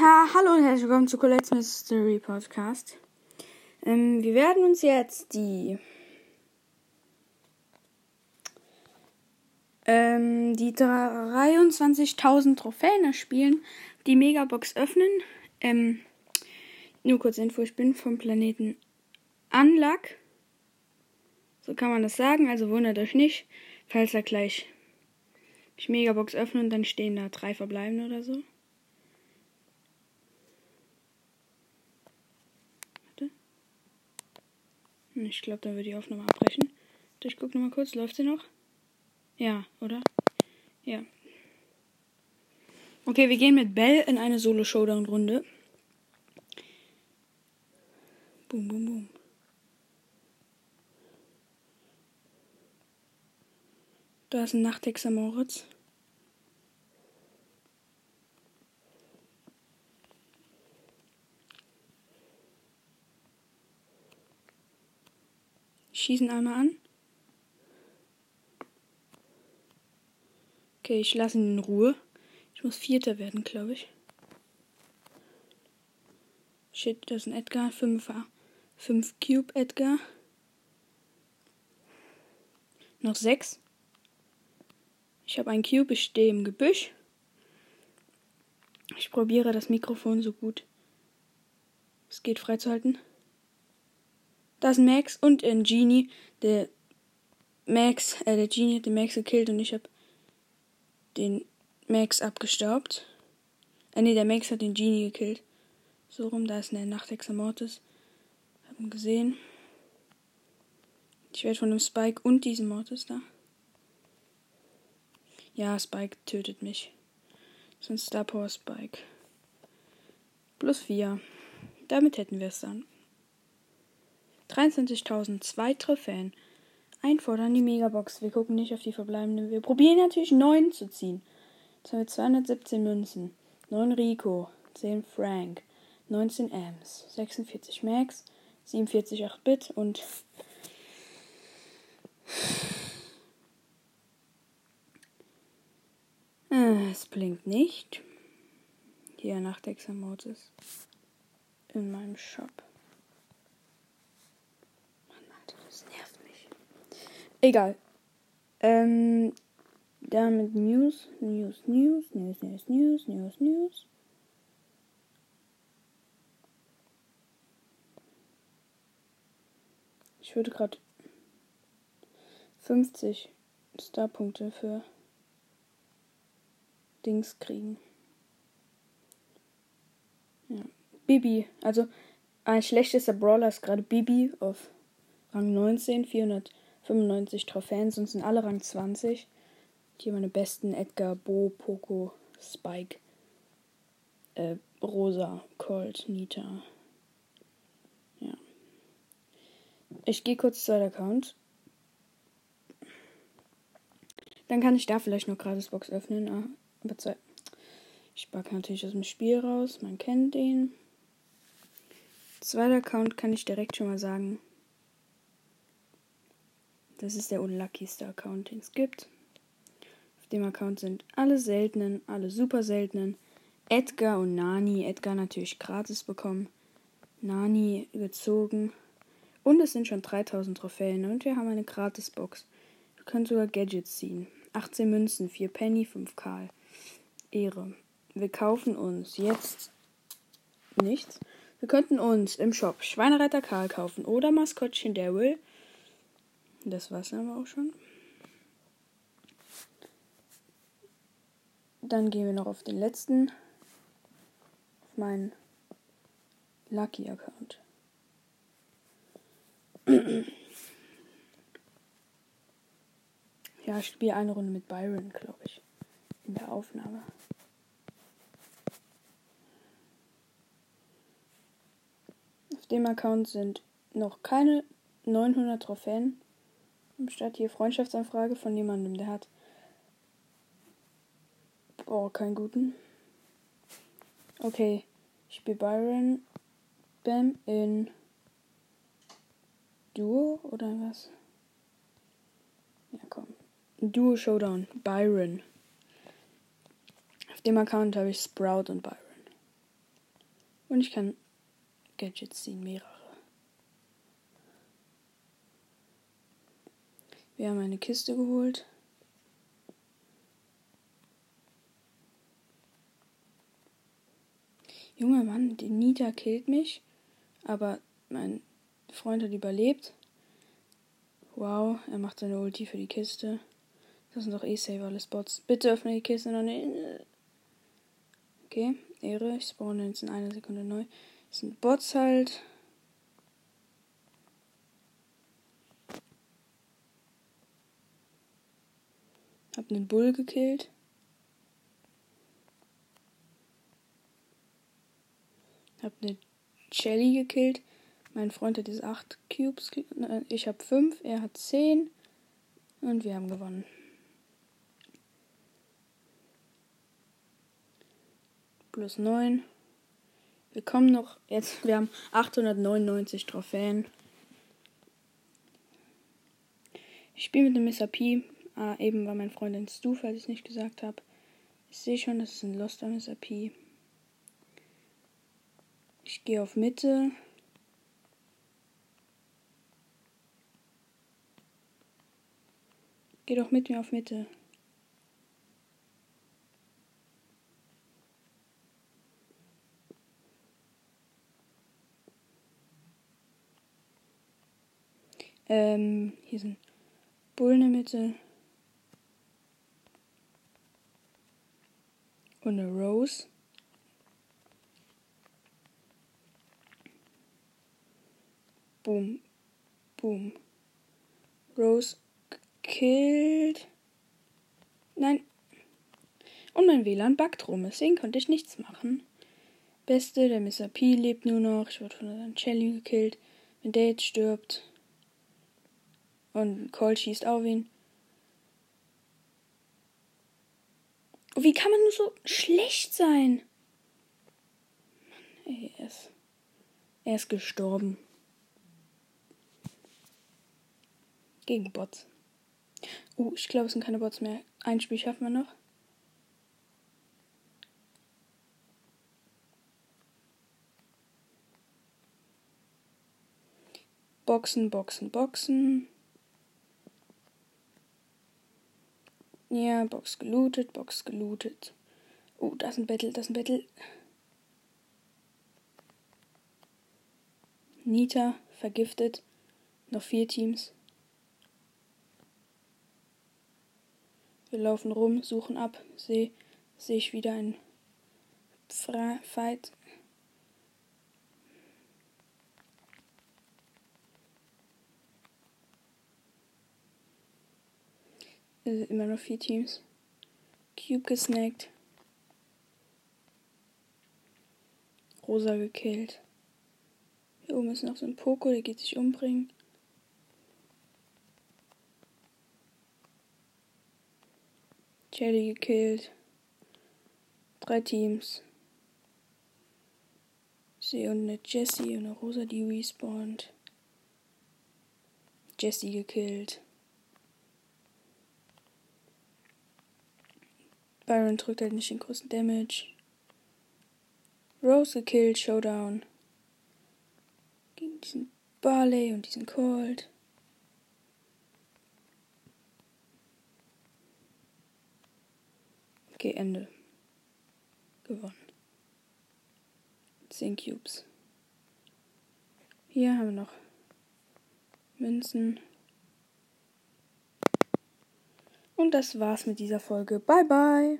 Ja, hallo und herzlich willkommen zu Colette's Mystery Podcast. Ähm, wir werden uns jetzt die ähm, die 23.000 Trophäen erspielen, die Megabox öffnen. Ähm, nur kurz Info, ich bin vom Planeten Unluck. So kann man das sagen, also wundert euch nicht, falls er gleich ich Megabox öffne und dann stehen da drei verbleiben oder so. Ich glaube, dann wird die Aufnahme abbrechen. Ich gucke nochmal kurz, läuft sie noch? Ja, oder? Ja. Okay, wir gehen mit Bell in eine Solo-Showdown-Runde. Boom, boom, boom. Da ist ein Nachthexer Moritz. Schießen einmal an. Okay, ich lasse ihn in Ruhe. Ich muss Vierter werden, glaube ich. Shit, das ist ein Edgar. 5 5 Cube Edgar. Noch 6. Ich habe einen Cube, ich stehe im Gebüsch. Ich probiere das Mikrofon so gut es geht freizuhalten. Da ist Max und ein Genie. Der Max, äh, der Genie hat den Max gekillt und ich habe den Max abgestaubt. Äh, nee, der Max hat den Genie gekillt. So rum, da ist eine Nachthexer Mortis. Hab ihn gesehen. Ich werde von dem Spike und diesem Mortis da. Ja, Spike tötet mich. Das ist ein Star Power Spike. Plus 4. Damit hätten wir es dann. 23.002 Trophäen. Einfordern die Megabox. Wir gucken nicht auf die verbleibenden. Wir probieren natürlich 9 zu ziehen. Jetzt haben wir 217 Münzen. 9 Rico. 10 Frank. 19 Ams. 46 Max. 47 8-Bit und Es blinkt nicht. Hier nach Dexamotis. In meinem Shop. Mann, Alter, das nervt mich. Egal. Ähm, damit News, News, News, News, News, News, News, News. Ich würde gerade 50 Starpunkte für Dings kriegen. Ja. Bibi, also ein schlechtester Brawler ist gerade Bibi auf Rang 19, 495 Trophäen, sonst sind alle Rang 20. Hier meine besten Edgar, Bo, Poco, Spike, äh, Rosa, Colt, Nita. Ja. Ich gehe kurz zu der Account. Dann kann ich da vielleicht noch gratis Box öffnen. Ah, aber zwei. Ich packe natürlich aus dem Spiel raus. Man kennt den. Zweiter Account kann ich direkt schon mal sagen. Das ist der unluckyste Account, den es gibt. Auf dem Account sind alle seltenen, alle super seltenen. Edgar und Nani. Edgar natürlich gratis bekommen. Nani gezogen. Und es sind schon 3000 Trophäen. Und wir haben eine Gratis-Box. Wir können sogar Gadgets ziehen. 18 Münzen, 4 Penny, 5 Karl. Ehre. Wir kaufen uns jetzt nichts. Wir könnten uns im Shop Schweinereiter Karl kaufen oder Maskottchen Daryl. Das war's aber auch schon. Dann gehen wir noch auf den letzten. Auf meinen Lucky Account. ja, ich spiele eine Runde mit Byron, glaube ich in der Aufnahme. Auf dem Account sind noch keine 900 Trophäen. Statt hier Freundschaftsanfrage von jemandem, der hat. Oh, keinen guten. Okay, ich spiele Byron Bam in Duo oder was? Ja, komm. Duo Showdown. Byron. Auf dem Account habe ich Sprout und Byron. Und ich kann Gadgets ziehen, mehrere. Wir haben eine Kiste geholt. Junge Mann, die Nita killt mich. Aber mein Freund hat überlebt. Wow, er macht seine Ulti für die Kiste. Das sind doch eh safe alles Bots. Bitte öffne die Kiste noch nicht. Okay, Ehre. Ich spawne jetzt in einer Sekunde neu. Das sind Bots halt. Hab einen Bull gekillt. Hab eine Shelly gekillt. Mein Freund hat diese 8 Cubes. Ich habe 5, er hat 10. Und wir haben gewonnen. Plus 9. Wir kommen noch jetzt. Wir haben 899 Trophäen. Ich spiele mit dem Mr. P. Ah, eben war mein Freund in Stu, falls ich es nicht gesagt habe. Ich sehe schon, das ist ein Loster Mr. P. Ich gehe auf Mitte. Geh doch mit mir auf Mitte. Ähm, hier sind Bullen in der Mitte. Und eine Rose. Boom. Boom. Rose gekillt. Nein. Und mein WLAN backt rum, deswegen konnte ich nichts machen. Beste, der Mr. P lebt nur noch. Ich wurde von einem Shelly gekillt. Wenn der jetzt stirbt. Und Cole schießt auf ihn. Wie kann man nur so schlecht sein? Mann, ey, er ist, er ist gestorben. Gegen Bots. Uh, ich glaube, es sind keine Bots mehr. Ein Spiel schaffen wir noch. Boxen, Boxen, Boxen. Ja, Box gelootet, Box gelootet. Oh, das ist ein Battle, das ist ein Battle. Nita vergiftet. Noch vier Teams. Wir laufen rum, suchen ab. Sehe seh ich wieder ein Fra Fight. Äh, immer noch vier Teams. Cube gesnackt. Rosa gekillt. Hier oben ist noch so ein Poko, der geht sich umbringen. Jelly gekillt. Drei Teams. Sie und eine Jessie und eine Rosa, die respawnt. Jessie gekillt. Byron drückt halt nicht den größten Damage. Rose gekillt, Showdown. Gegen diesen Barley und diesen Cold. Okay, Ende. Gewonnen. 10 Cubes. Hier haben wir noch Münzen. Und das war's mit dieser Folge. Bye bye.